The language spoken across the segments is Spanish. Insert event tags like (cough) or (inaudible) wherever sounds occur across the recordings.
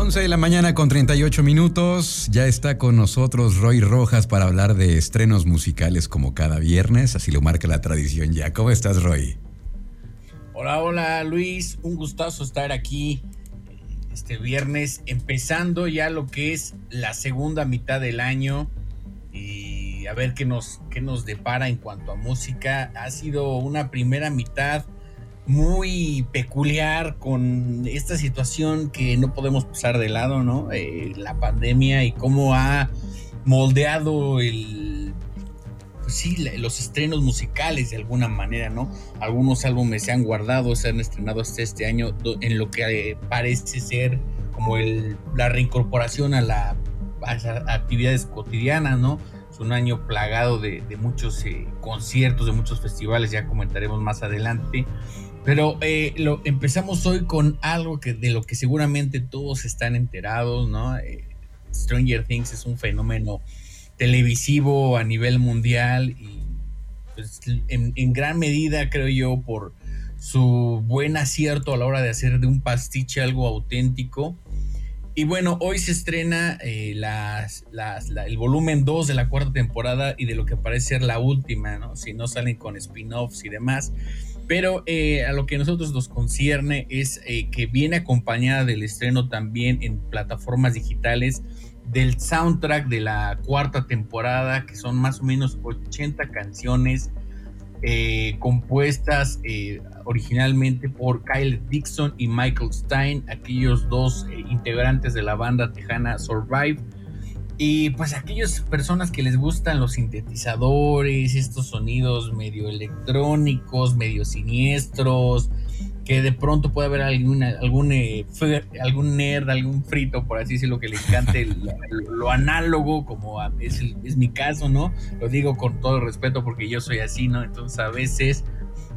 11 de la mañana con 38 minutos. Ya está con nosotros Roy Rojas para hablar de estrenos musicales como cada viernes. Así lo marca la tradición ya. ¿Cómo estás, Roy? Hola, hola, Luis. Un gustazo estar aquí este viernes, empezando ya lo que es la segunda mitad del año y a ver qué nos, qué nos depara en cuanto a música. Ha sido una primera mitad muy peculiar con esta situación que no podemos pasar de lado, ¿no? Eh, la pandemia y cómo ha moldeado el, pues sí, los estrenos musicales de alguna manera, ¿no? Algunos álbumes se han guardado, se han estrenado hasta este año en lo que eh, parece ser como el, la reincorporación a, la, las actividades cotidianas, ¿no? Es un año plagado de, muchos eh, conciertos, de muchos festivales, ya comentaremos más adelante. Pero eh, lo, empezamos hoy con algo que, de lo que seguramente todos están enterados, ¿no? Eh, Stranger Things es un fenómeno televisivo a nivel mundial y pues, en, en, gran medida creo yo por su buen acierto a la hora de hacer de un pastiche algo auténtico. Y bueno, hoy se estrena eh, el volumen 2 de la cuarta temporada y de lo que parece ser la última, ¿no? Si no salen con spin-offs y demás. Pero eh, a lo que a nosotros nos concierne es eh, que viene acompañada del estreno también en plataformas digitales del soundtrack de la cuarta temporada, que son más o menos 80 canciones eh, compuestas originalmente por Kyle Dixon y Michael Stein, aquellos dos integrantes de la banda tejana Survive y pues aquellas personas que les gustan los sintetizadores, estos sonidos medio electrónicos, medio siniestros, que de pronto puede haber alguna, algún, eh, algún nerd, algún frito, por así decirlo, que le encante lo, análogo, como es, es mi caso, ¿no? Lo digo con todo respeto porque yo soy así, ¿no? Entonces a veces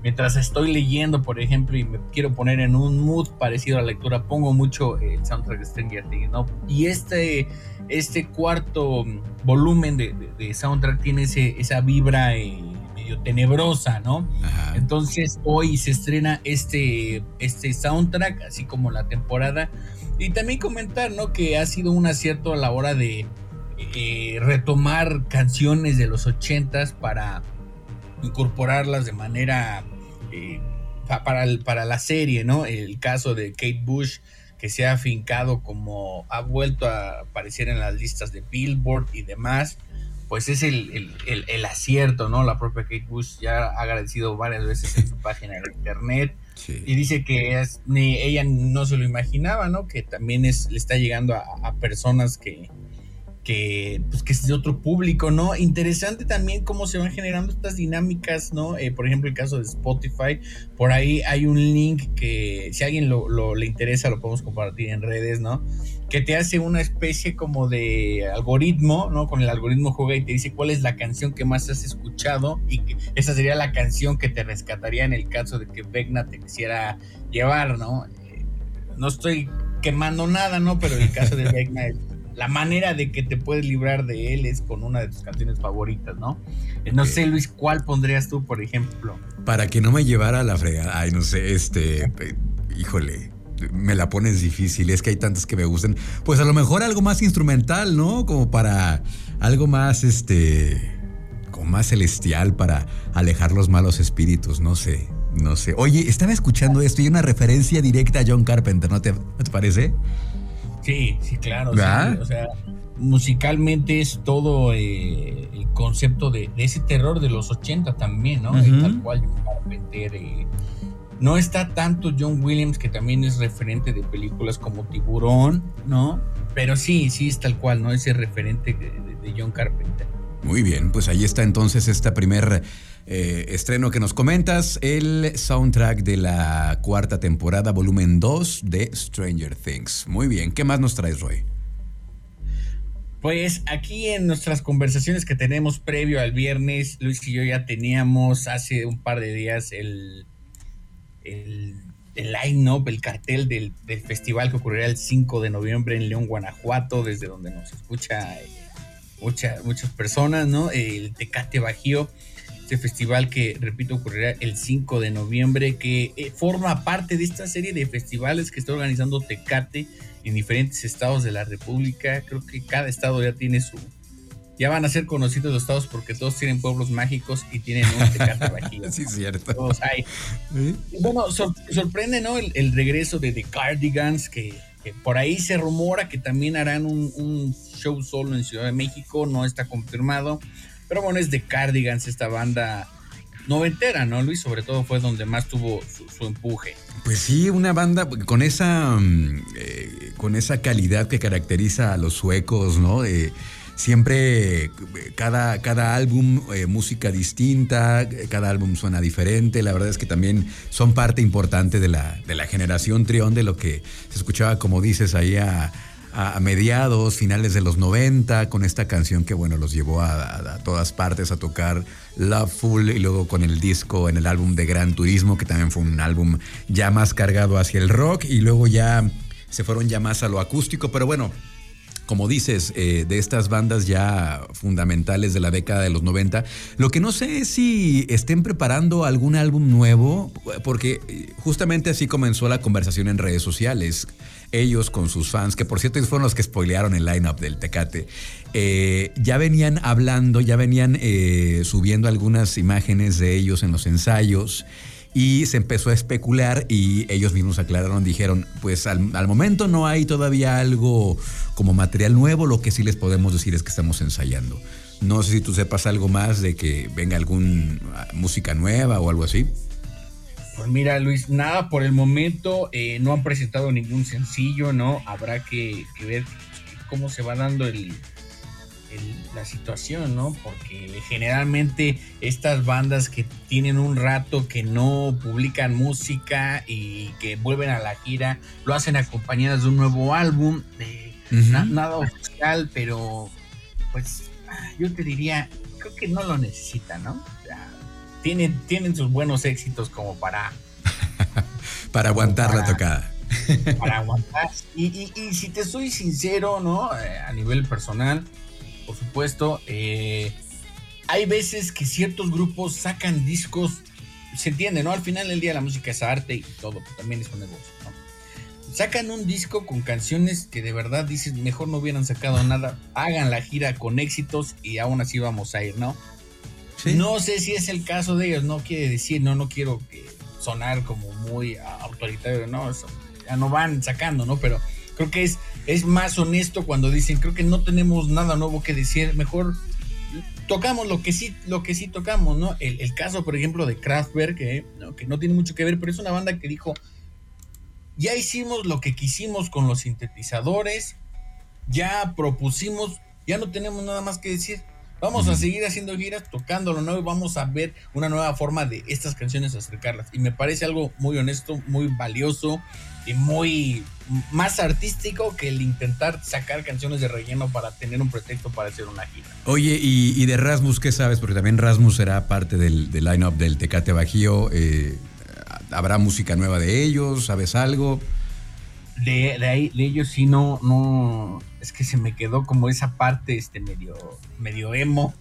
mientras estoy leyendo, por ejemplo, y me quiero poner en un mood parecido a la lectura, pongo mucho el soundtrack de Stranger Things, ¿no? Y este, este cuarto volumen de, soundtrack tiene ese, esa vibra eh, medio tenebrosa, ¿no? Entonces hoy se estrena este, este soundtrack, así como la temporada. Y también comentar, ¿no? Que ha sido un acierto a la hora de eh, retomar canciones de los ochentas para incorporarlas de manera eh, para, para la serie, ¿no? El caso de Kate Bush, que se ha afincado como ha vuelto a aparecer en las listas de Billboard y demás, pues es el, acierto, ¿no? La propia Kate Bush ya ha agradecido varias veces en su página de internet. Y dice que es, ni ella no se lo imaginaba, ¿no? Que también es, le está llegando a personas que, que, pues, que es de otro público, ¿no? Interesante también cómo se van generando estas dinámicas, ¿no? Eh, por ejemplo, el caso de Spotify, por ahí hay un link que si a alguien lo, le interesa lo podemos compartir en redes, ¿no? Que te hace una especie como de algoritmo, ¿no? Con el algoritmo juega y te dice cuál es la canción que más has escuchado y que esa sería la canción que te rescataría en el caso de que Vecna te quisiera llevar, ¿no? Eh, no estoy quemando nada, ¿no? Pero el caso de (laughs) Vecna es la manera de que te puedes librar de él es con una de tus canciones favoritas, ¿no? No sé, Luis, ¿cuál pondrías tú, por ejemplo? Para que no me llevara a la fregada. Ay, no sé, este. híjole. Me la pones difícil, es que hay tantas que me gustan. Pues a lo mejor algo más instrumental, ¿no? Como para algo más, este. como más celestial para alejar los malos espíritus, no sé. No sé. Oye, estaba escuchando esto y una referencia directa a John Carpenter, ¿no te, ¿no te parece? Sí, sí, claro. o sea, musicalmente es todo eh, el concepto de, ese terror de los 80 también, ¿no? Tal cual eh, no está tanto John Williams, que también es referente de películas como Tiburón, ¿no? Pero sí, sí es tal cual, ¿no? Ese referente de, de John Carpenter. Muy bien, pues ahí está entonces esta primer eh, estreno que nos comentas, el soundtrack de la cuarta temporada, volumen 2 de Stranger Things. Muy bien, ¿qué más nos traes, Roy? Pues aquí en nuestras conversaciones que tenemos previo al viernes, Luis y yo ya teníamos hace un par de días el, el, line-up, el cartel del, festival que ocurrirá el 5 de noviembre en León, Guanajuato, desde donde nos escucha eh, muchas personas, ¿no? El Tecate Bajío, este festival que, repito, ocurrirá el 5 de noviembre, que eh, forma parte de esta serie de festivales que está organizando Tecate en diferentes estados de la República. Creo que cada estado ya tiene su, ya van a ser conocidos los estados porque todos tienen pueblos mágicos y tienen un Tecate (laughs) Bajío. sí, cierto. Todos hay. Bueno, sorprende, ¿no? El, regreso de The Cardigans, que, por ahí se rumora que también harán un, show solo en Ciudad de México, no está confirmado. Pero bueno, es The Cardigans, esta banda noventera, ¿no, Luis? Sobre todo fue donde más tuvo su, empuje. Pues sí, una banda con esa, mm, eh, con esa calidad que caracteriza a los suecos, ¿no? siempre cada, cada álbum eh, música distinta, cada álbum suena diferente, la verdad es que también son parte importante de la, de la generación Trión, de lo que se escuchaba, como dices, ahí a, mediados, finales de los 90, con esta canción que, bueno, los llevó a, todas partes a tocar Loveful y luego con el disco en el álbum de Gran Turismo, que también fue un álbum ya más cargado hacia el rock y luego ya se fueron ya más a lo acústico, pero bueno, como dices, eh, de estas bandas ya fundamentales de la década de los 90. Lo que no sé es si estén preparando algún álbum nuevo, porque eh, justamente así comenzó la conversación en redes sociales. Ellos con sus fans, que por cierto fueron los que spoilearon el lineup del Tecate, eh, ya venían hablando, ya venían subiendo algunas imágenes de ellos en los ensayos y se empezó a especular y ellos mismos aclararon, dijeron, pues al, momento no hay todavía algo como material nuevo, lo que sí les podemos decir es que estamos ensayando. No sé si tú sepas algo más de que venga alguna ah, música nueva o algo así. Pues mira, Luis, nada por el momento, eh, no han presentado ningún sencillo, ¿no? Habrá que ver cómo se va dando el, la situación, ¿no? Porque generalmente estas bandas que tienen un rato que no publican música y que vuelven a la gira, lo hacen acompañadas de un nuevo álbum, nada oficial, pero pues yo te diría, creo que no lo necesitan, ¿no? Tienen, tienen sus buenos éxitos como para... (laughs) para aguantar la tocada. (laughs) para aguantar. Y, y, si te soy sincero, ¿no? Eh, a nivel personal, por supuesto. Eh, hay veces que ciertos grupos sacan discos, se entiende, ¿no? Al final del día la música es arte y todo, pero también es un negocio, ¿no? Sacan un disco con canciones que de verdad dices, mejor no hubieran sacado nada, hagan la gira con éxitos y aún así vamos a ir, ¿no? No sé si es el caso de ellos, no quiere decir, no, no quiero sonar como muy autoritario, no, ya no van sacando, ¿no? Pero creo que es es más honesto cuando dicen, creo que no tenemos nada nuevo que decir, mejor tocamos lo que sí, lo que sí tocamos, ¿no? El, caso, por ejemplo, de Kraftwerk, que no tiene mucho que ver, pero es una banda que dijo, ya hicimos lo que quisimos con los sintetizadores, ya propusimos, ya no tenemos nada más que decir. Vamos a seguir haciendo giras, tocando lo nuevo y vamos a ver una nueva forma de estas canciones acercarlas. Y me parece algo muy honesto, muy valioso y muy más artístico que el intentar sacar canciones de relleno para tener un pretexto para hacer una gira. Oye, y, de Rasmus, ¿qué sabes? Porque también Rasmus será parte del, del line-up del Tecate Bajío. Eh, ¿Habrá música nueva de ellos? ¿Sabes algo? De, de, ahí, de ellos sí no, no, es que se me quedó como esa parte este medio medio emo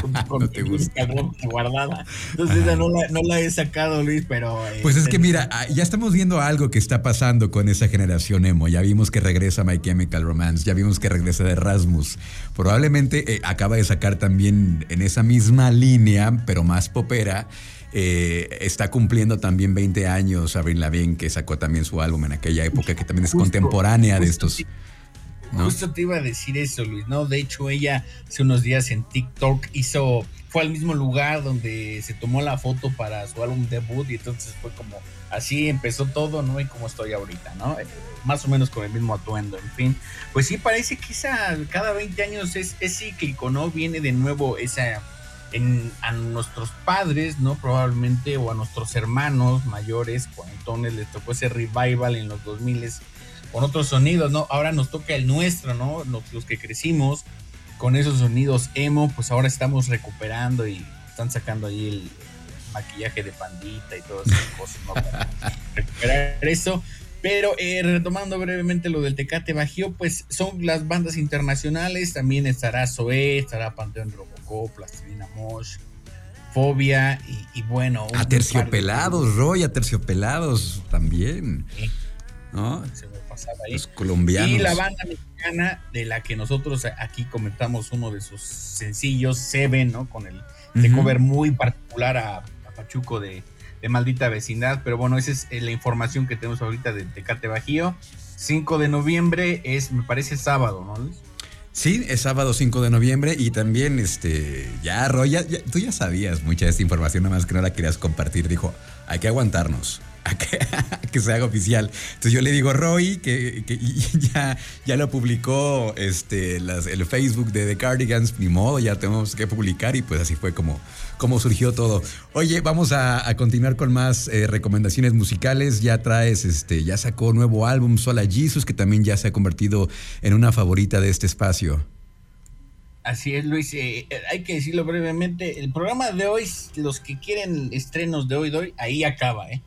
con, (laughs) no te gusta. guardada. Entonces no la, no la, he sacado Luis pero pues es que mira ah, ya estamos viendo algo que está pasando con esa generación emo. Ya vimos que regresa My Chemical Romance ya vimos que regresa de Erasmus probablemente eh, acaba de sacar también en esa misma línea pero más popera eh, está cumpliendo también 20 años Avril Lavigne que sacó también su álbum en aquella época que también es contemporánea de estos Justo te iba a decir eso, Luis, ¿no? De hecho, ella hace unos días en TikTok hizo, fue al mismo lugar donde se tomó la foto para su álbum debut y entonces fue como, así empezó todo, ¿no? Y como estoy ahorita, ¿no? Eh, más o menos con el mismo atuendo, en fin. Pues sí, parece que esa, cada 20 años es, es cíclico, ¿no? Viene de nuevo esa... En, a nuestros padres, ¿no? Probablemente, o a nuestros hermanos mayores, entonces les tocó ese revival en los 2000 con otros sonidos, ¿no? Ahora nos toca el nuestro, ¿no? Los, que crecimos con esos sonidos emo, pues ahora estamos recuperando y están sacando ahí el, maquillaje de pandita y todas esas (laughs) cosas, ¿no? Para recuperar eso. Pero eh, retomando brevemente lo del Tecate Bajío, pues son las bandas internacionales. También estará Zoé, estará Panteón Robocop, Plastilina Mosh, Fobia y, bueno. Aterciopelados, Roy, aterciopelados también. ¿no? Ahí. Los colombianos. Y la banda mexicana de la que nosotros aquí comentamos uno de sus sencillos, Seven, ¿no? Con el de cover muy particular a, Pachuco de, Maldita Vecindad. Pero bueno, esa es eh, la información que tenemos ahorita de Tecate Bajío. 5 de noviembre es, me parece, sábado, ¿no, Luis? Sí, es sábado 5 de noviembre y también, este, ya, Roy, tú ya sabías mucha de esta información, nada más que no la querías compartir. Dijo, hay que aguantarnos. A que, se haga oficial. Entonces yo le digo a Roy que, ya, ya lo publicó este, el Facebook de The Cardigans, ni modo, ya tenemos que publicar y pues así fue como, como surgió todo. Oye, vamos a, continuar con más eh, recomendaciones musicales. Ya traes, este, ya sacó nuevo álbum, Sola Jesus, que también ya se ha convertido en una favorita de este espacio. Así es, Luis. Eh, eh, hay que decirlo brevemente. El programa de hoy, los que quieren estrenos de hoy, de hoy, ahí acaba, ¿eh?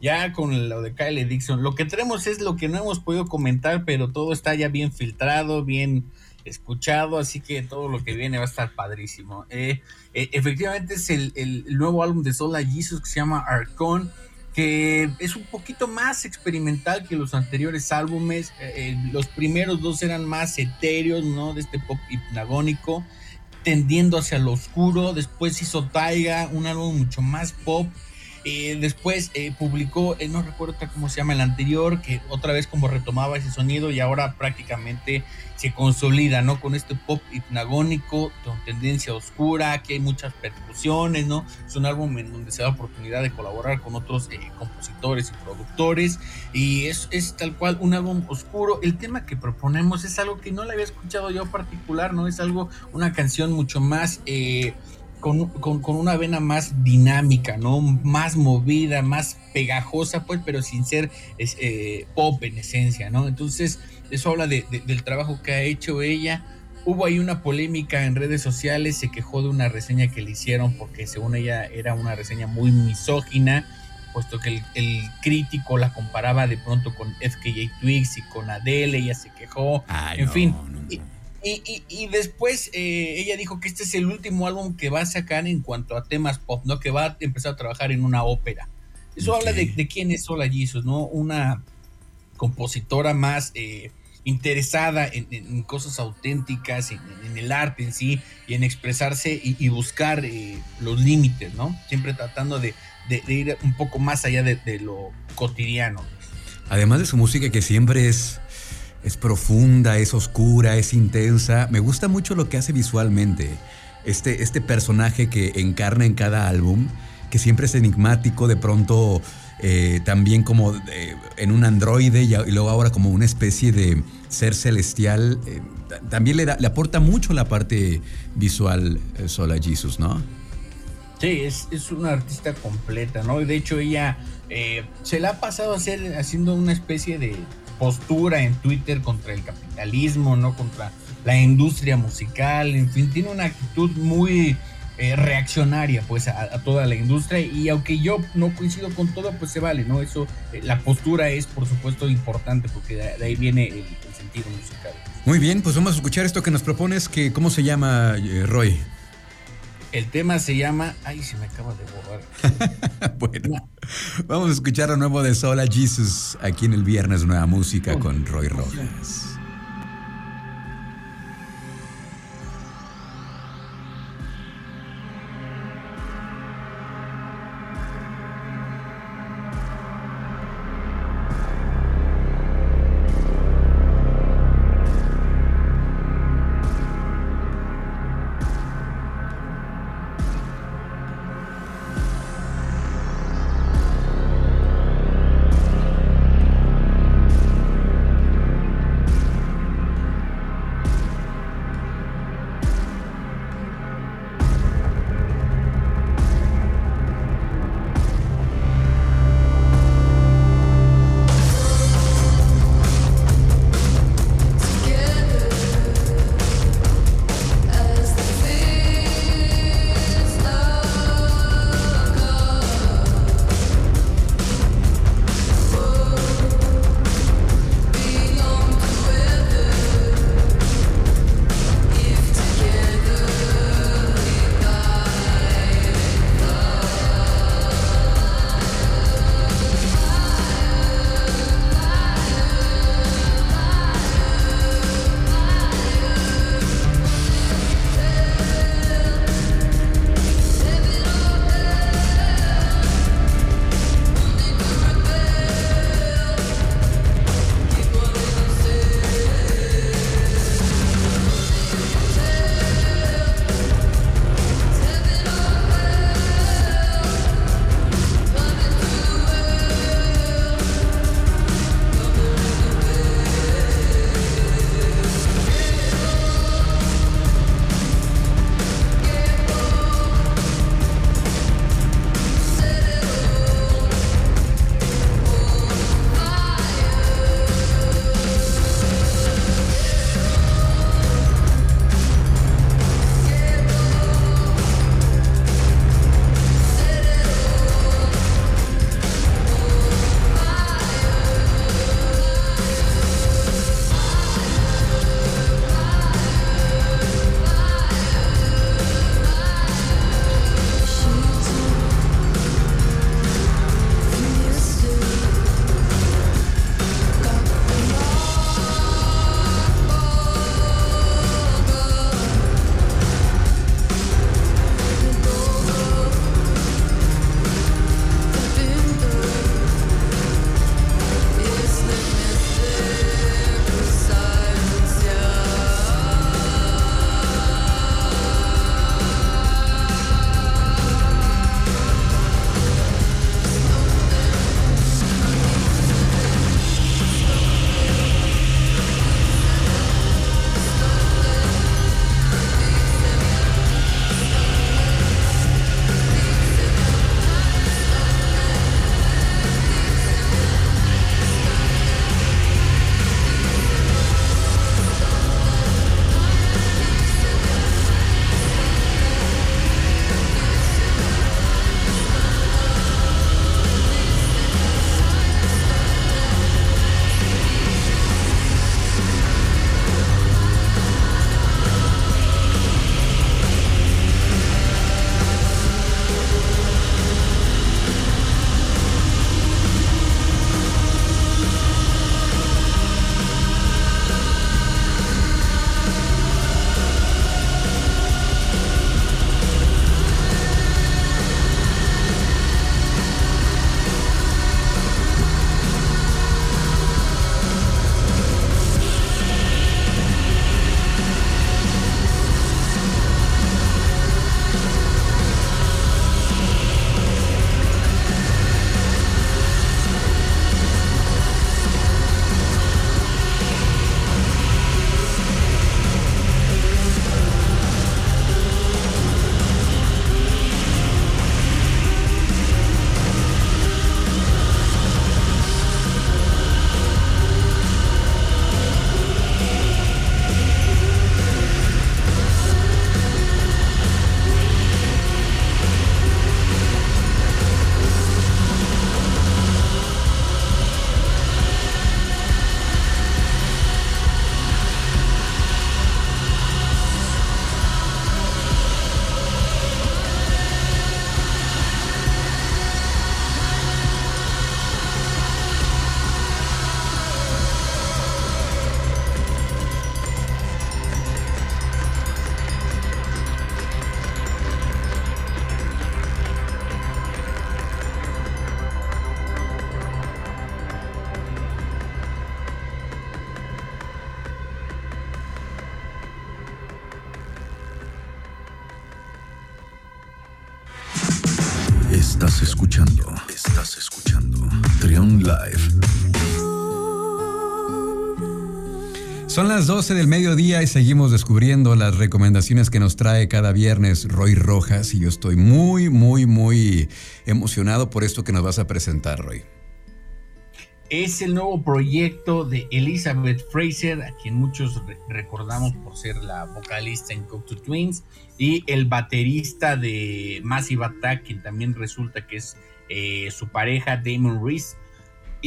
Ya con lo de Kyle Dixon. Lo que tenemos es lo que no hemos podido comentar, pero todo está ya bien filtrado, bien escuchado, así que todo lo que viene va a estar padrísimo. Eh, eh, efectivamente es el, nuevo álbum de Sola Jesus que se llama Arcon, que es un poquito más experimental que los anteriores álbumes. Eh, los primeros dos eran más etéreos, ¿no? De este pop hipnagónico, tendiendo hacia lo oscuro. Después hizo Taiga, un álbum mucho más pop eh, después eh, publicó, eh, no recuerdo cómo se llama el anterior, que otra vez como retomaba ese sonido y ahora prácticamente se consolida, ¿no? Con este pop hipnagónico, con tendencia oscura, que hay muchas percusiones, ¿no? Es un álbum en donde se da oportunidad de colaborar con otros compositores y productores y es, es tal cual un álbum oscuro. El tema que proponemos es algo que no le había escuchado yo particular, ¿no? Es algo, una canción mucho más con, una vena más dinámica, ¿no? Más movida, más pegajosa, pues, pero sin ser eh, pop en esencia, ¿no? Entonces, eso habla del trabajo que ha hecho ella. Hubo ahí una polémica en redes sociales, se quejó de una reseña que le hicieron porque según ella era una reseña muy misógina, puesto que el, crítico la comparaba de pronto con FKJ Twigs y con Adele, ella se quejó, en fin. Y, después eh, ella dijo que este es el último álbum que va a sacar en cuanto a temas pop, ¿no? Que va a empezar a trabajar en una ópera. Eso habla de, quién es Sola Jesus, ¿no? Una compositora más eh, interesada en, cosas auténticas, en, el arte en sí, y en expresarse y, buscar eh, los límites, ¿no? Siempre tratando de, ir un poco más allá de lo cotidiano. Además de su música que siempre es es profunda, es oscura, es intensa. Me gusta mucho lo que hace visualmente. Este, este personaje que encarna en cada álbum, que siempre es enigmático, de pronto eh, también como eh, en un androide y, luego ahora como una especie de ser celestial, eh, también le, da, le aporta mucho la parte visual Sola Jesus, ¿no? Sí, es, es, una artista completa, ¿no? De hecho, ella se la ha pasado a haciendo una especie de postura en Twitter contra el capitalismo, ¿no? Contra la industria musical, en fin, tiene una actitud muy eh, reaccionaria pues a, toda la industria y aunque yo no coincido con todo pues se vale, ¿no? Eso, eh, la postura es por supuesto importante porque de, ahí viene el, sentido musical. Muy bien, pues vamos a escuchar esto que nos propones, que ¿cómo se llama eh, Roy? El tema se llama. Ay, se me acaba de borrar. (laughs) bueno, vamos a escuchar lo nuevo de Sola Jesus aquí en el viernes Nueva Música con Roy Rojas. Son las 12 del mediodía y seguimos descubriendo las recomendaciones que nos trae cada viernes Roy Rojas y yo estoy muy, muy, muy emocionado por esto que nos vas a presentar, Roy. Es el nuevo proyecto de Elizabeth Fraser, a quien muchos recordamos por ser la vocalista en Cocteau Twins, y el baterista de Massive Attack, quien también resulta que es eh, su pareja Damon Reese.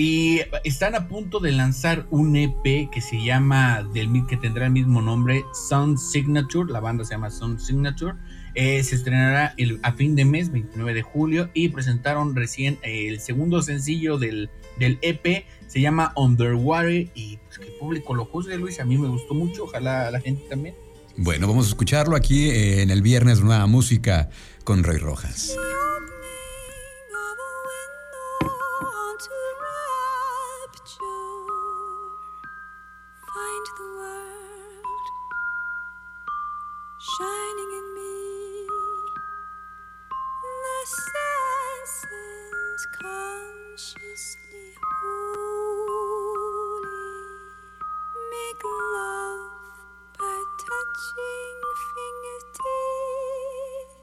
Y están a punto de lanzar un EP que se llama, del que tendrá el mismo nombre, Sound Signature. La banda se llama Sound Signature. Eh, se estrenará el, a fin de mes, 29 de julio, y presentaron recién el segundo sencillo del, del EP. Se llama Underwater y pues, que el público lo juzgue, Luis. A mí me gustó mucho, ojalá a la gente también. Bueno, vamos a escucharlo aquí en el viernes Nueva Música con Roy Rojas. shining in me. The senses consciously holy make love by touching fingertips.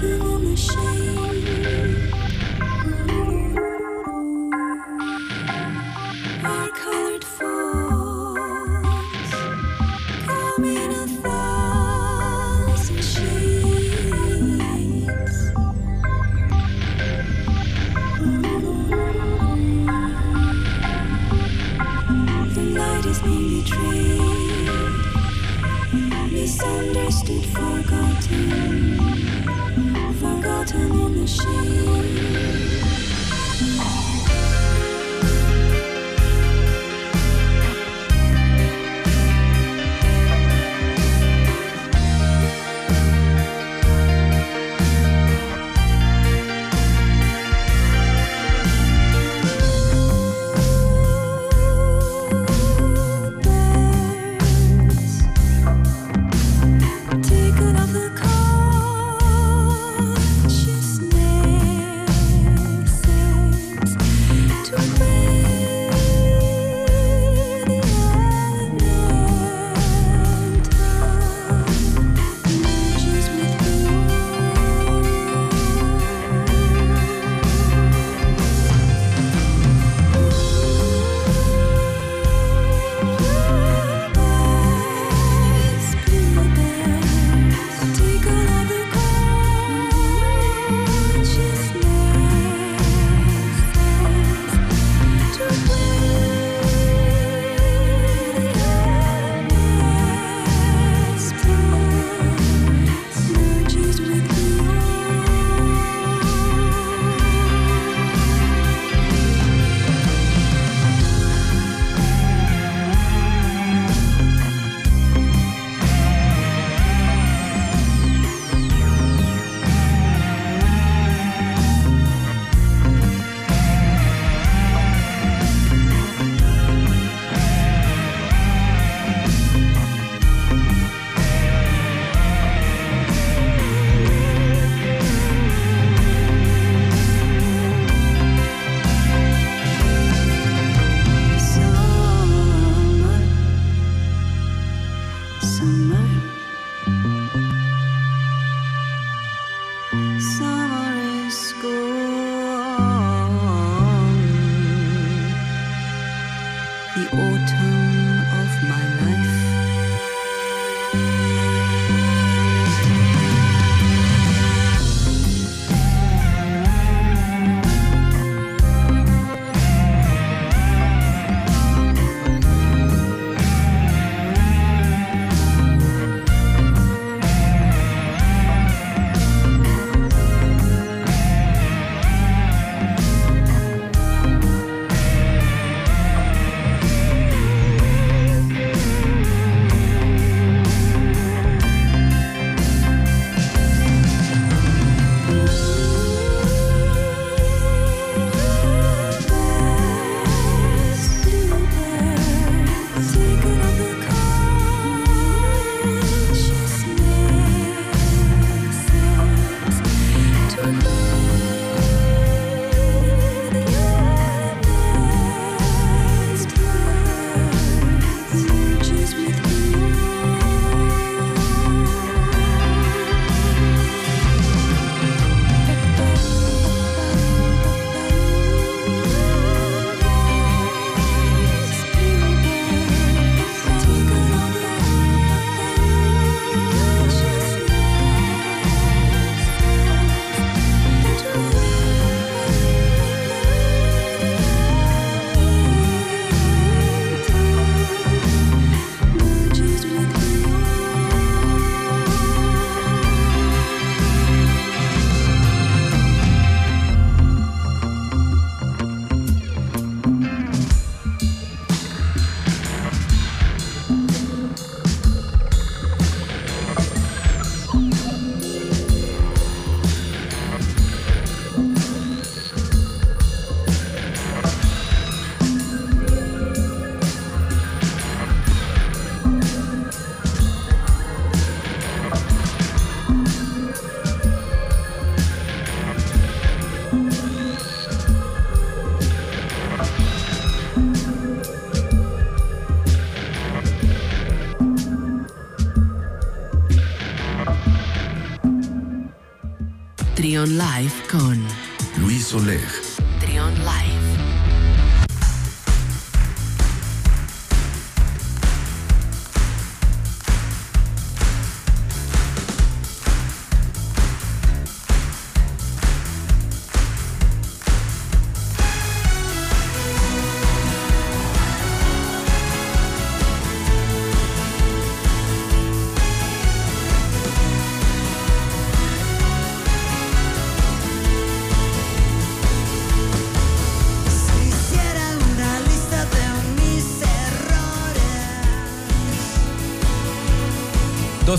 to the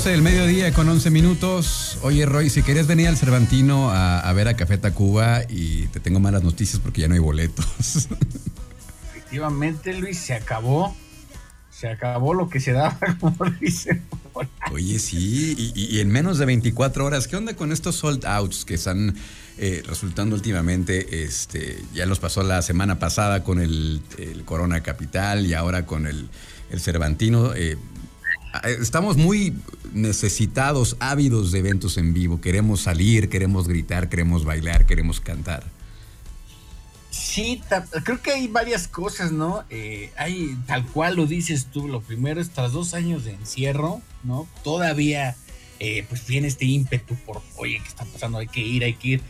12 del mediodía con 11 minutos. Oye, Roy, si querías venir al Cervantino a, ver a Café Tacuba y te tengo malas noticias porque ya no hay boletos. Efectivamente, Luis, se acabó. Se acabó lo que se daba, (laughs) como dicen. Oye, sí, y, en menos de 24 horas, ¿qué onda con estos sold outs que están eh, resultando últimamente? Este, ya los pasó la semana pasada con el, Corona Capital y ahora con el, el Cervantino. Eh, estamos muy necesitados, ávidos de eventos en vivo. Queremos salir, queremos gritar, queremos bailar, queremos cantar. Sí, creo que hay varias cosas, ¿no? Eh, hay, tal cual lo dices tú, lo primero es tras dos años de encierro, ¿no? Todavía, eh, pues viene este ímpetu por, oye, ¿qué está pasando? Hay que ir, hay que ir.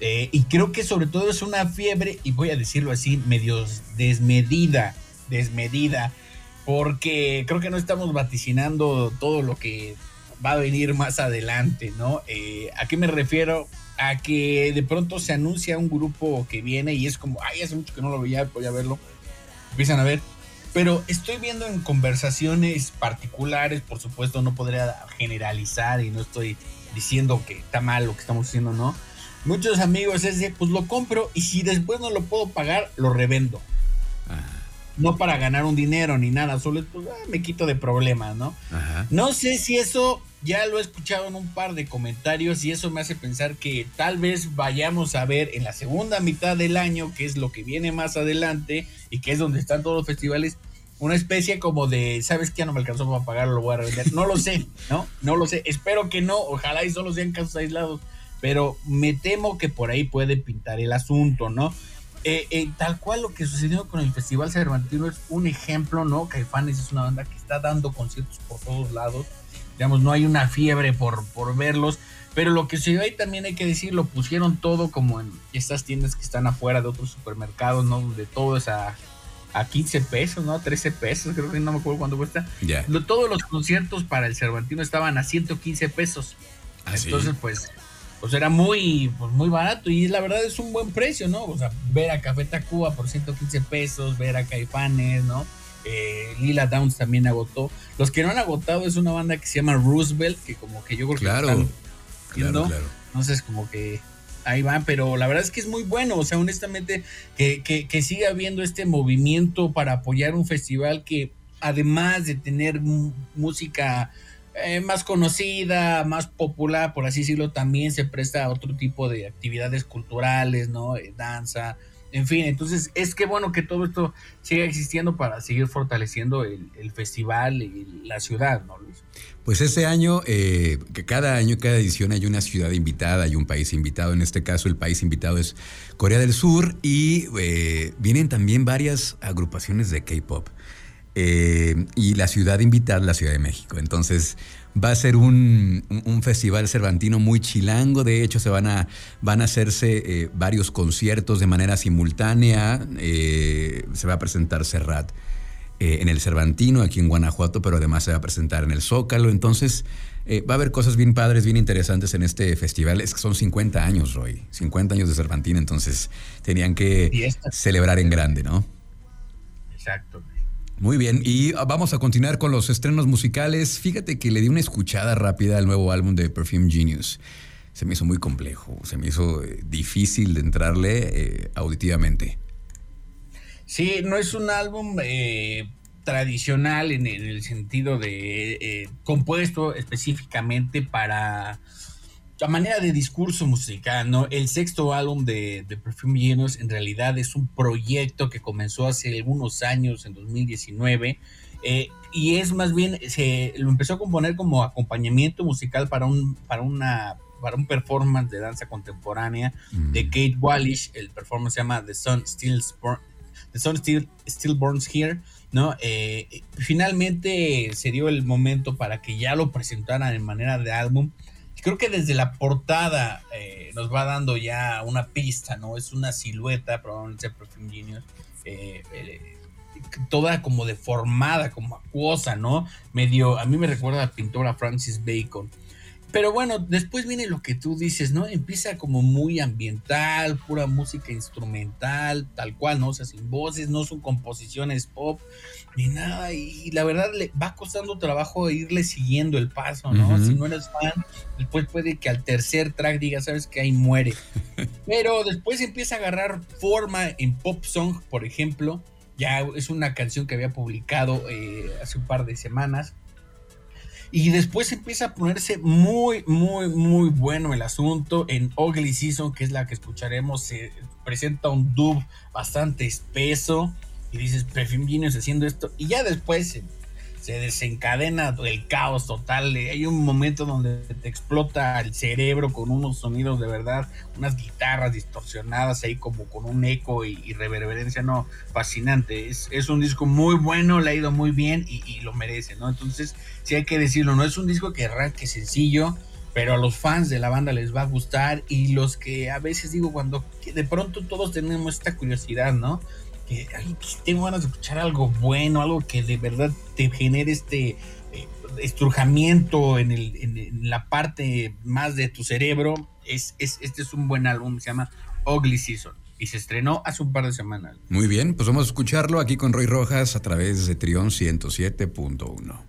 Eh, y creo que sobre todo es una fiebre, y voy a decirlo así, medio desmedida, desmedida porque creo que no estamos vaticinando todo lo que va a venir más adelante, ¿no? Eh, ¿A qué me refiero? A que de pronto se anuncia un grupo que viene y es como, ay, hace mucho que no lo veía, voy a verlo. Empiezan a ver. Pero estoy viendo en conversaciones particulares, por supuesto, no podría generalizar y no estoy diciendo que está mal lo que estamos haciendo, ¿no? Muchos amigos es de, pues lo compro y si después no lo puedo pagar, lo revendo. Ah no para ganar un dinero ni nada, solo es pues, ah, me quito de problemas, ¿no? No sé si eso ya lo he escuchado en un par de comentarios y eso me hace pensar que tal vez vayamos a ver en la segunda mitad del año, que es lo que viene más adelante y que es donde están todos los festivales, una especie como de, ¿sabes qué? Ya no me alcanzó para pagar, lo voy a revender. No lo sé, ¿no? No lo sé. Espero que no, ojalá y solo sean casos aislados, pero me temo que por ahí puede pintar el asunto, ¿no? Eh, eh, tal cual lo que sucedió con el Festival Cervantino es un ejemplo, ¿no? Caifanes es una banda que está dando conciertos por todos lados. Digamos, no hay una fiebre por, por verlos. Pero lo que ve ahí también hay que decir, lo pusieron todo como en estas tiendas que están afuera de otros supermercados, ¿no? Donde todo es a, a 15 pesos, ¿no? 13 pesos, creo que no me acuerdo cuánto cuesta. todos los conciertos para el Cervantino estaban a 115 pesos. ¿Ah, Entonces, pues, pues era muy, pues muy barato y la verdad es un buen precio, ¿no? O sea, ver a Café Tacuba por 115 pesos, ver a Caifanes, ¿no? Eh, Lila Downs también agotó. Los que no han agotado es una banda que se llama Roosevelt, que como que yo creo que claro. Claro, Entonces, como que ahí van, pero la verdad es que es muy bueno, o sea, honestamente, que, que, siga habiendo este movimiento para apoyar un festival que además de tener música eh, más conocida, más popular, por así decirlo, también se presta a otro tipo de actividades culturales, ¿no? Eh, danza, en fin, entonces es que bueno que todo esto siga existiendo para seguir fortaleciendo el, festival y la ciudad, ¿no, Luis? Pues este año, eh, que cada año, cada edición hay una ciudad invitada, hay un país invitado. En este caso, el país invitado es Corea del Sur y eh, vienen también varias agrupaciones de K-pop. Eh, y la ciudad invitada, la Ciudad de México. Entonces, Va a ser un, festival cervantino muy chilango. De hecho, se van a, van a hacerse eh, varios conciertos de manera simultánea. Eh, se va a presentar Serrat eh, en el Cervantino, aquí en Guanajuato, pero además se va a presentar en el Zócalo. Entonces, va a haber cosas bien padres, bien interesantes en este festival. Es que son 50 años, Roy. 50 años de Cervantino, entonces tenían que celebrar en grande, ¿no? Exacto. Muy bien, y vamos a continuar con los estrenos musicales. Fíjate que le di una escuchada rápida al nuevo álbum de Perfume Genius. Se me hizo muy complejo, se me hizo eh, difícil de entrarle eh, auditivamente. Sí, no es un álbum eh, tradicional en, el sentido de compuesto específicamente para a manera de discurso musical, ¿no? El sexto álbum de, de Perfume Genius en realidad es un proyecto que comenzó hace algunos años, en 2019, eh, y es más bien, se lo empezó a componer como acompañamiento musical para un, para una para un performance de danza contemporánea de mm. Kate Wallish, el performance se llama The Sun Still, The Sun Still, Still Burns Here, ¿no? Eh, finalmente se dio el momento para que ya lo presentaran en manera de álbum creo que desde la portada eh, nos va dando ya una pista, ¿no? Es una silueta, probablemente Perfume Genius, eh, eh, toda como deformada, como acuosa, ¿no? Medio, a mí me recuerda a la pintora Francis Bacon. Pero bueno, después viene lo que tú dices, ¿no? Empieza como muy ambiental, pura música instrumental, tal cual, ¿no? O sea, sin voces, no son composiciones pop ni nada. Y la verdad le va costando trabajo irle siguiendo el paso, ¿no? Si no eres fan, después puede que al tercer track diga, sabes que ahí muere. (laughs) Pero después empieza a agarrar forma en pop song, por ejemplo. Ya es una canción que había publicado eh, hace un par de semanas y después empieza a ponerse muy, muy, muy bueno el asunto. En Ugly Season, que es la que escucharemos, se presenta un dub bastante espeso. Y dices, Genius haciendo esto. Y ya después se desencadena el caos total. Hay un momento donde te explota el cerebro con unos sonidos de verdad, unas guitarras distorsionadas ahí como con un eco y, reverberancia, no, fascinante. Es, es, un disco muy bueno, le ha ido muy bien y, lo merece, ¿no? Entonces, sí hay que decirlo, no es un disco que arranque sencillo, pero a los fans de la banda les va a gustar y los que a veces digo cuando de pronto todos tenemos esta curiosidad, ¿no? Que pues, tengo ganas de escuchar algo bueno, algo que de verdad te genere este eh, estrujamiento en, la parte más de tu cerebro. Es, es, este es un buen álbum, se llama Ugly Season y se estrenó hace un par de semanas. Muy bien, pues vamos a escucharlo aquí con Roy Rojas a través de Trión 107.1.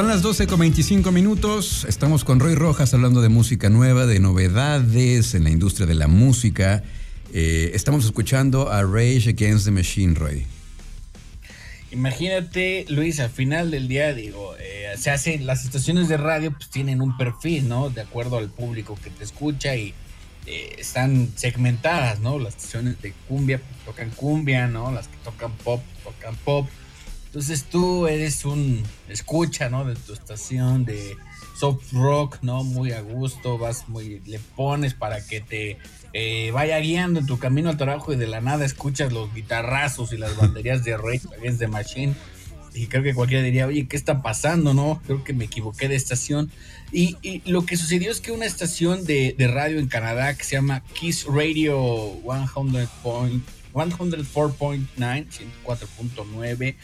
Son las 12 con 25 minutos. Estamos con Roy Rojas hablando de música nueva, de novedades en la industria de la música. Eh, estamos escuchando a Rage Against the Machine, Roy. Imagínate, Luis, al final del día, digo, eh, se hacen, las estaciones de radio pues tienen un perfil, ¿no? De acuerdo al público que te escucha y eh, están segmentadas, ¿no? Las estaciones de cumbia pues, tocan cumbia, ¿no? Las que tocan pop, tocan pop entonces tú eres un escucha, ¿no? De tu estación de soft rock, ¿no? Muy a gusto, vas muy, le pones para que te eh, vaya guiando en tu camino al trabajo y de la nada escuchas los guitarrazos y las baterías de Rage Against the Machine. Y creo que cualquiera diría, oye, ¿qué está pasando? No, creo que me equivoqué de estación. Y, lo que sucedió es que una estación de, de, radio en Canadá que se llama Kiss Radio 100.9, 104.9, 104.9,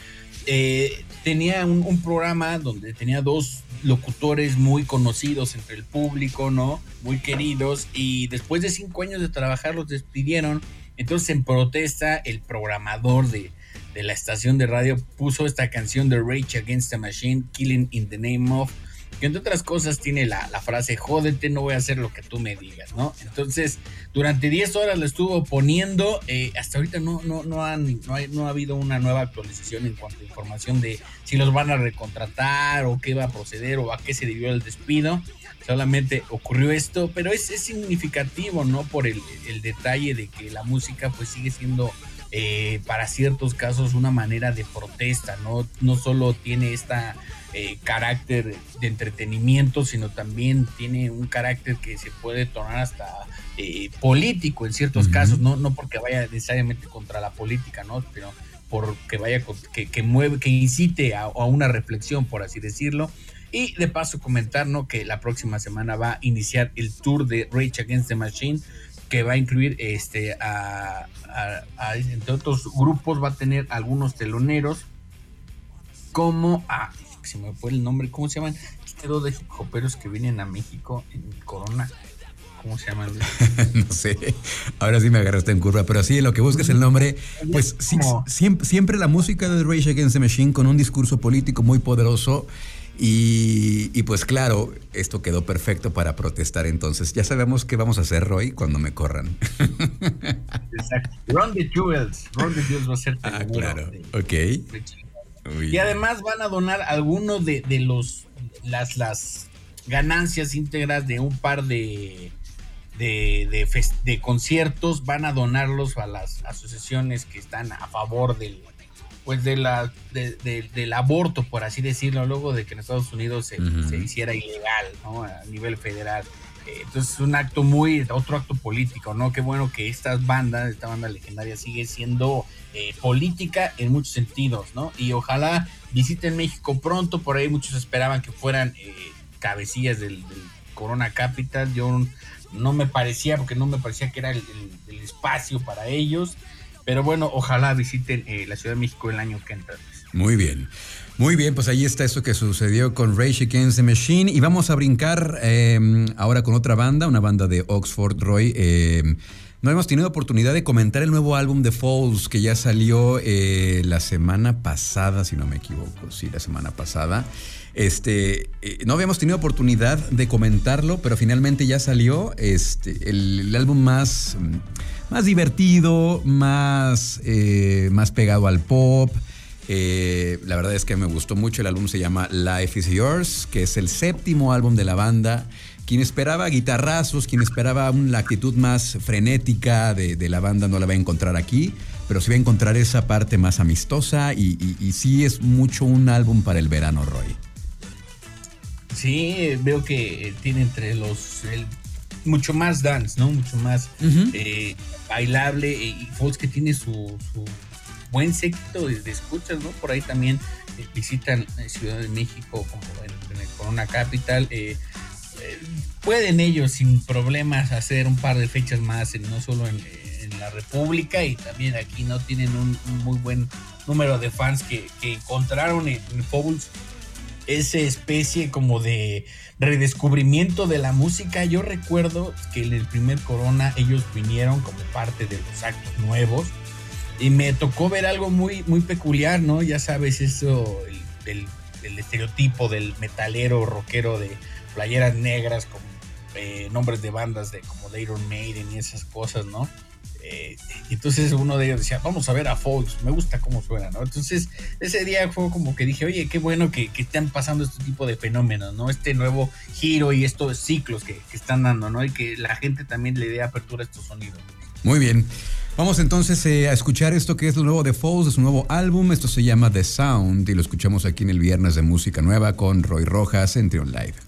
eh, tenía un, programa donde tenía dos locutores muy conocidos entre el público, ¿no? Muy queridos. Y después de cinco años de trabajar los despidieron. Entonces, en protesta, el programador de, de la estación de radio puso esta canción de Rage Against the Machine, Killing in the Name of que entre otras cosas tiene la, frase, jódete, no voy a hacer lo que tú me digas, ¿no? Entonces, durante 10 horas lo estuvo poniendo, eh, hasta ahorita no, no, no, han, no, ha habido una nueva actualización en cuanto a información de si los van a recontratar o qué va a proceder o a qué se debió el despido. Solamente ocurrió esto, pero es, significativo, ¿no? Por el, el, detalle de que la música pues sigue siendo eh, para ciertos casos una manera de protesta, ¿no? No solo tiene esta eh, carácter de entretenimiento, sino también tiene un carácter que se puede tornar hasta eh, político en ciertos casos, ¿no? no porque vaya necesariamente contra la política, ¿no? Pero porque vaya que, que mueve, que incite a, una reflexión, por así decirlo. Y de paso comentar, ¿no? Que la próxima semana va a iniciar el tour de Rage Against the Machine, que va a incluir este a, entre otros grupos, va a tener algunos teloneros como a se me fue el nombre, ¿cómo se llaman? Este dos de hip que vienen a México en Corona. ¿Cómo se llaman? (laughs) no sé. Ahora sí me agarraste en curva, pero sí, lo que buscas el nombre, pues siempre, siempre, la música de Rage Against the Machine con un discurso político muy poderoso. Y, y, pues claro, esto quedó perfecto para protestar entonces. Ya sabemos qué vamos a hacer, Roy, cuando me corran. Exacto. Ron the Jewels. Ron the Jewels va a ser. Ah, claro. ok. Y además van a donar algunos de, los las, las ganancias íntegras de un par de, de, de, conciertos, van a donarlos a las asociaciones que están a favor del pues de la del aborto, por así decirlo, luego de que en Estados Unidos se, se hiciera ilegal ¿no? a nivel federal. Eh, entonces es un acto muy, otro acto político, ¿no? Qué bueno que estas bandas, esta banda legendaria sigue siendo eh, política en muchos sentidos, ¿no? Y ojalá visiten México pronto, por ahí muchos esperaban que fueran eh, cabecillas del, Corona Capital, yo no me parecía, porque no me parecía que era el, espacio para ellos, pero bueno, ojalá visiten la Ciudad de México el año que entra. Muy bien. Muy bien, pues ahí está eso que sucedió con Rage Against the Machine. Y vamos a brincar em, ahora con otra banda, una banda de Oxford, Roy. Em, no hemos tenido oportunidad de comentar el nuevo álbum de Falls que ya salió eh, la semana pasada, si no me equivoco. Sí, la semana pasada. Este, eh, no habíamos tenido oportunidad de comentarlo, pero finalmente ya salió este, el, álbum más, más divertido, más, eh, más pegado al pop. Eh, la verdad es que me gustó mucho. El álbum se llama Life is Yours, que es el séptimo álbum de la banda. Quien esperaba guitarrazos, quien esperaba una actitud más frenética de, la banda no la va a encontrar aquí, pero sí va a encontrar esa parte más amistosa y, sí es mucho un álbum para el verano, Roy. Sí, veo que tiene entre los mucho más dance, ¿no? Mucho más eh, bailable y Fox que tiene su buen séquito de, escuchas, ¿no? Por ahí también eh, visitan Ciudad de México como en, el Corona Capital. pueden ellos sin problemas hacer un par de fechas más, no solo en, la República y también aquí no tienen un, muy buen número de fans que, encontraron en, en esa especie como de redescubrimiento de la música. Yo recuerdo que en el primer Corona ellos vinieron como parte de los actos nuevos y me tocó ver algo muy, muy peculiar, ¿no? Ya sabes, eso, el, estereotipo del metalero rockero de playeras negras con eh, nombres de bandas de como de Iron Maiden y esas cosas, ¿no? Eh, entonces uno de ellos decía, vamos a ver a Fox, me gusta cómo suena, ¿no? Entonces ese día fue como que dije, oye, qué bueno que, están pasando este tipo de fenómenos, ¿no? Este nuevo giro y estos ciclos que, están dando, ¿no? Y que la gente también le dé apertura a estos sonidos. Muy bien. Vamos entonces eh, a escuchar esto que es lo nuevo de Fox, de su nuevo álbum. Esto se llama The Sound y lo escuchamos aquí en el viernes de música nueva con Roy Rojas en Trion Live.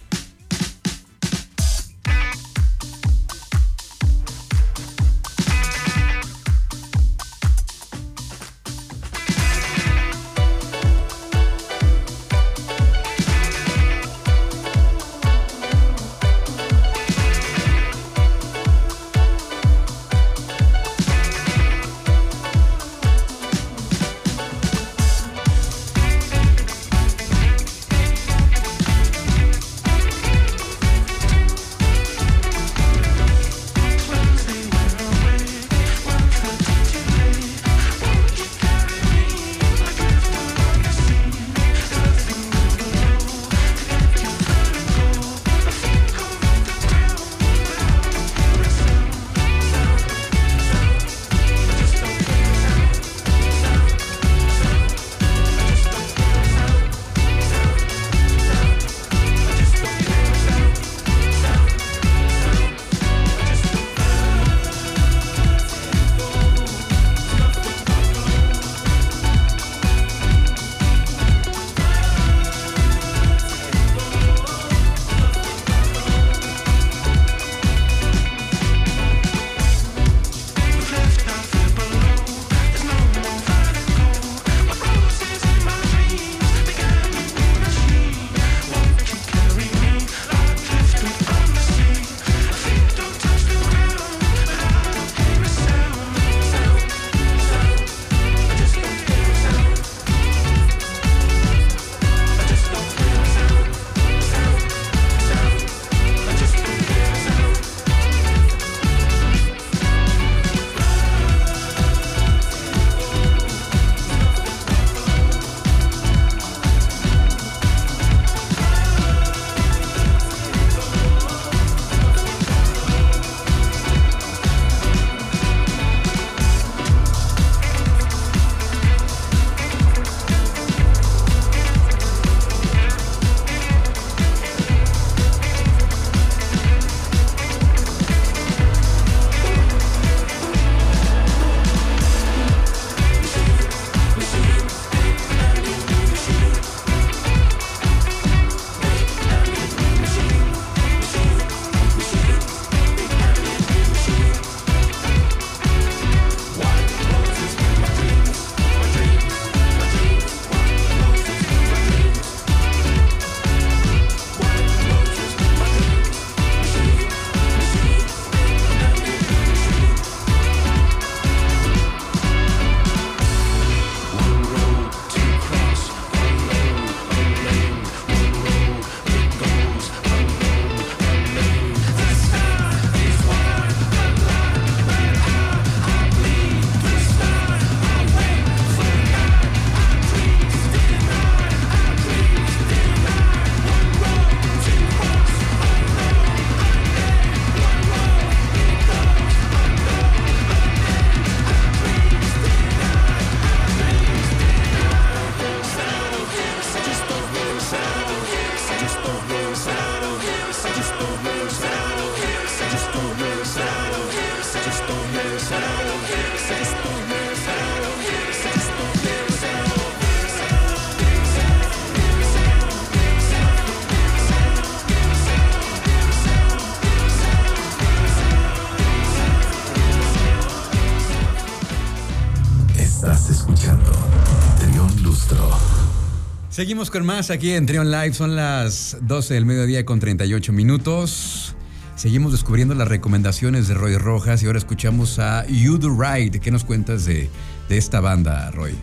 Seguimos con más aquí en Trion Live. Son las 12 del mediodía con 38 minutos. Seguimos descubriendo las recomendaciones de Roy Rojas y ahora escuchamos a You Do Right. ¿Qué nos cuentas de, de esta banda, Roy?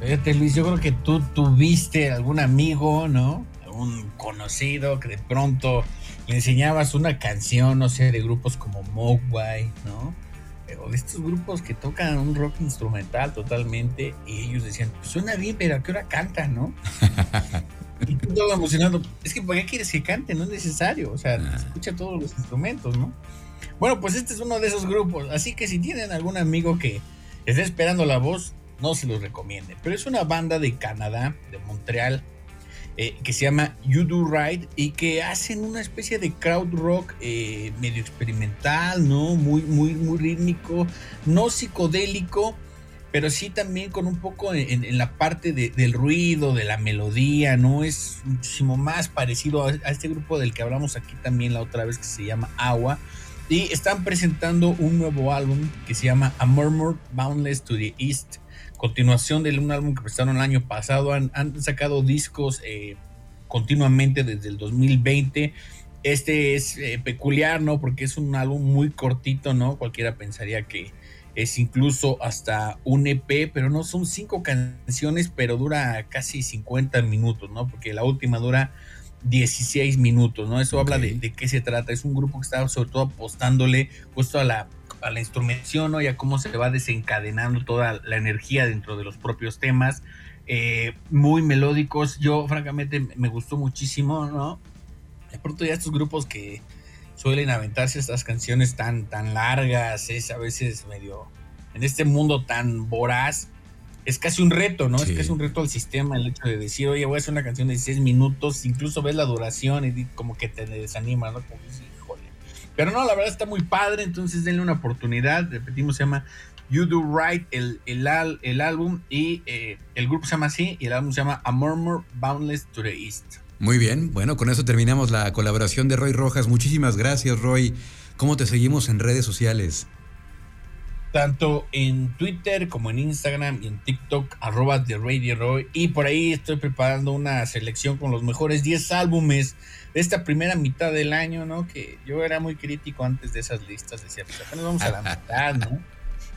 Fíjate, Luis, yo creo que tú tuviste algún amigo, ¿no? Algún conocido que de pronto le enseñabas una canción, no sé, de grupos como Mogwai, ¿no? Pero de estos grupos que tocan un rock instrumental totalmente y ellos decían, pues suena bien, pero ¿a qué hora cantan, no? (laughs) y tú todo emocionado, es que ¿por qué quieres que cante? No es necesario, o sea, escucha todos los instrumentos, ¿no? Bueno, pues este es uno de esos grupos, así que si tienen algún amigo que esté esperando la voz, no se los recomiende. Pero es una banda de Canadá, de Montreal, eh, que se llama You Do Right y que hacen una especie de crowd rock eh, medio experimental, ¿no? Muy, muy, muy rítmico, no psicodélico, pero sí también con un poco en, en la parte de- del ruido, de la melodía, ¿no? Es muchísimo más parecido a, a este grupo del que hablamos aquí también la otra vez que se llama Agua. Y están presentando un nuevo álbum que se llama A Murmur Boundless to the East. Continuación de un álbum que presentaron el año pasado. Han, han sacado discos eh, continuamente desde el 2020. Este es eh, peculiar, ¿no? Porque es un álbum muy cortito, ¿no? Cualquiera pensaría que es incluso hasta un EP, pero no son cinco canciones, pero dura casi 50 minutos, ¿no? Porque la última dura 16 minutos, ¿no? Eso habla de, de qué se trata. Es un grupo que está sobre todo apostándole justo a la, a la instrumentación, ¿no? Y a cómo se va desencadenando toda la energía dentro de los propios temas. Eh, muy melódicos. Yo, francamente, me gustó muchísimo, ¿no? De pronto ya estos grupos que suelen aventarse estas canciones tan, tan largas, es a veces medio... En este mundo tan voraz, es casi un reto, ¿no? Sí. Es casi un reto al sistema el hecho de decir, oye, voy a hacer una canción de 16 minutos, incluso ves la duración y como que te desanima, ¿no? Como. Pero no, la verdad está muy padre, entonces denle una oportunidad. Repetimos, se llama You Do Right, el, el, al- el álbum, y eh, el grupo se llama así, y el álbum se llama A Murmur Boundless to the East. Muy bien, bueno, con eso terminamos la colaboración de Roy Rojas. Muchísimas gracias, Roy. ¿Cómo te seguimos en redes sociales? tanto en Twitter como en Instagram y en TikTok, arroba de Radio Roy. Y por ahí estoy preparando una selección con los mejores 10 álbumes de esta primera mitad del año, ¿no? Que yo era muy crítico antes de esas listas, decía, pues apenas vamos a la (laughs) mitad, ¿no?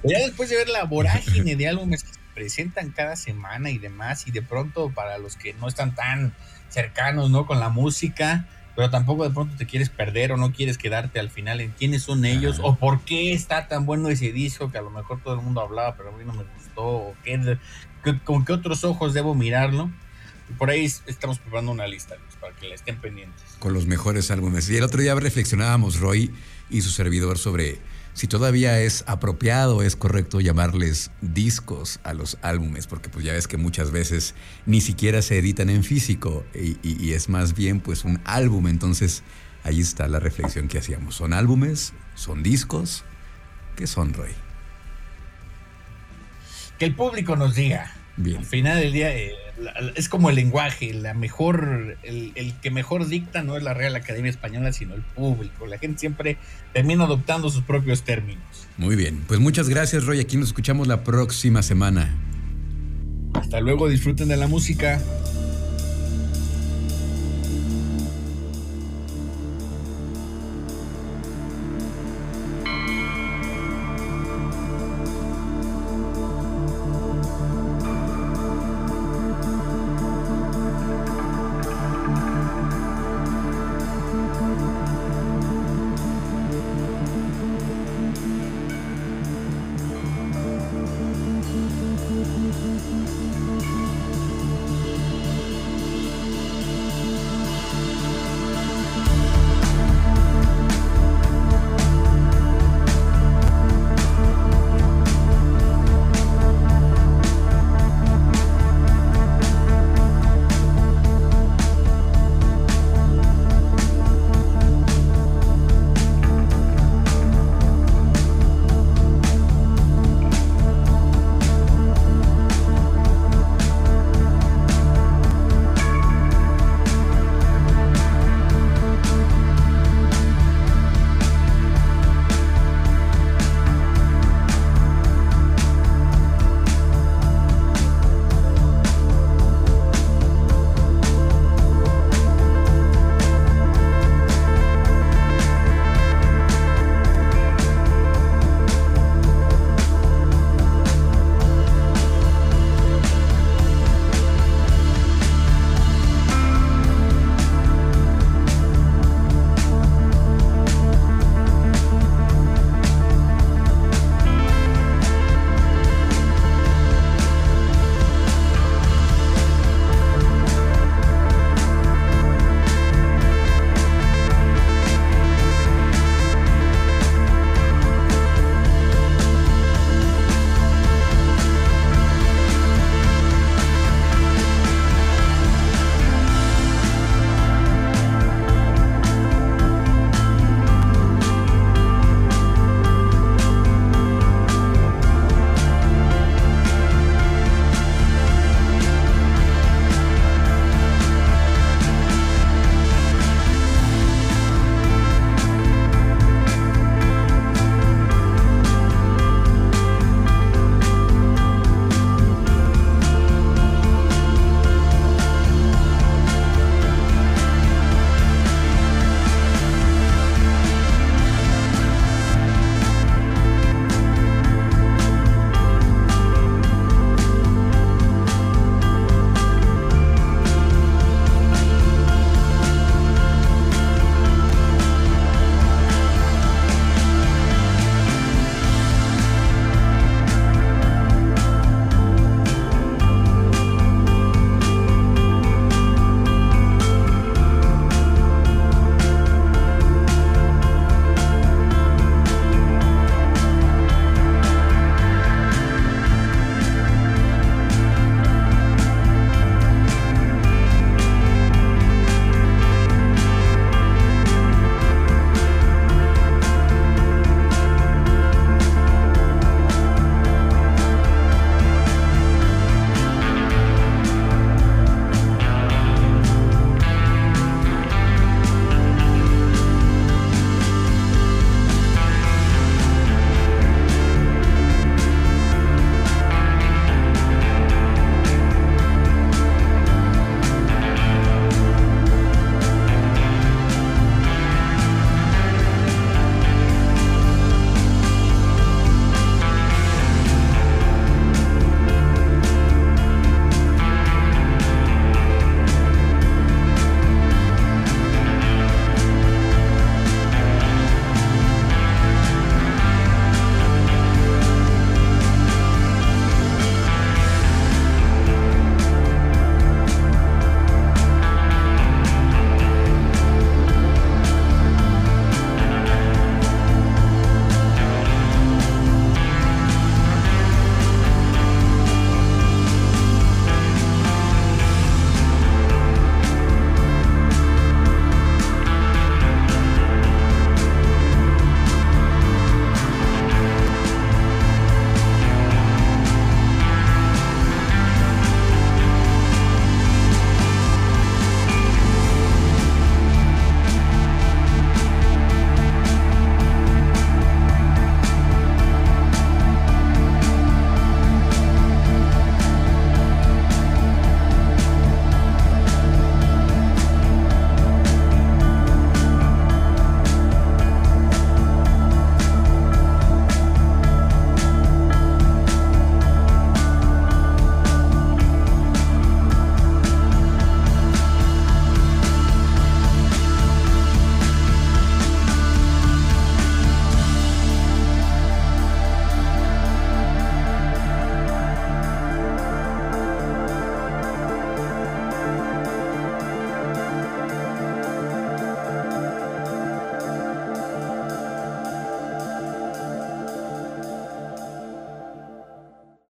Pero ya después de ver la vorágine de álbumes que se presentan cada semana y demás, y de pronto para los que no están tan cercanos, ¿no? Con la música, pero tampoco de pronto te quieres perder o no quieres quedarte al final en quiénes son ellos o por qué está tan bueno ese disco que a lo mejor todo el mundo hablaba, pero a mí no me gustó, o qué, qué- con qué otros ojos debo mirarlo. Y por ahí estamos preparando una lista Luis, para que la estén pendientes. Con los mejores álbumes. Y el otro día reflexionábamos, Roy y su servidor, sobre si todavía es apropiado, es correcto llamarles discos a los álbumes, porque pues ya ves que muchas veces ni siquiera se editan en físico y, y- y es más bien pues un álbum. Entonces ahí está la reflexión que hacíamos. ¿Son álbumes? ¿Son discos? ¿Qué son, Roy? Que el público nos diga. Bien. Al final del día eh, la- es como el lenguaje, la mejor, el, el que mejor dicta no es la Real Academia Española, sino el público. La gente siempre termina adoptando sus propios términos. Muy bien. Pues muchas gracias, Roy. Aquí nos escuchamos la próxima semana. Hasta luego, disfruten de la música.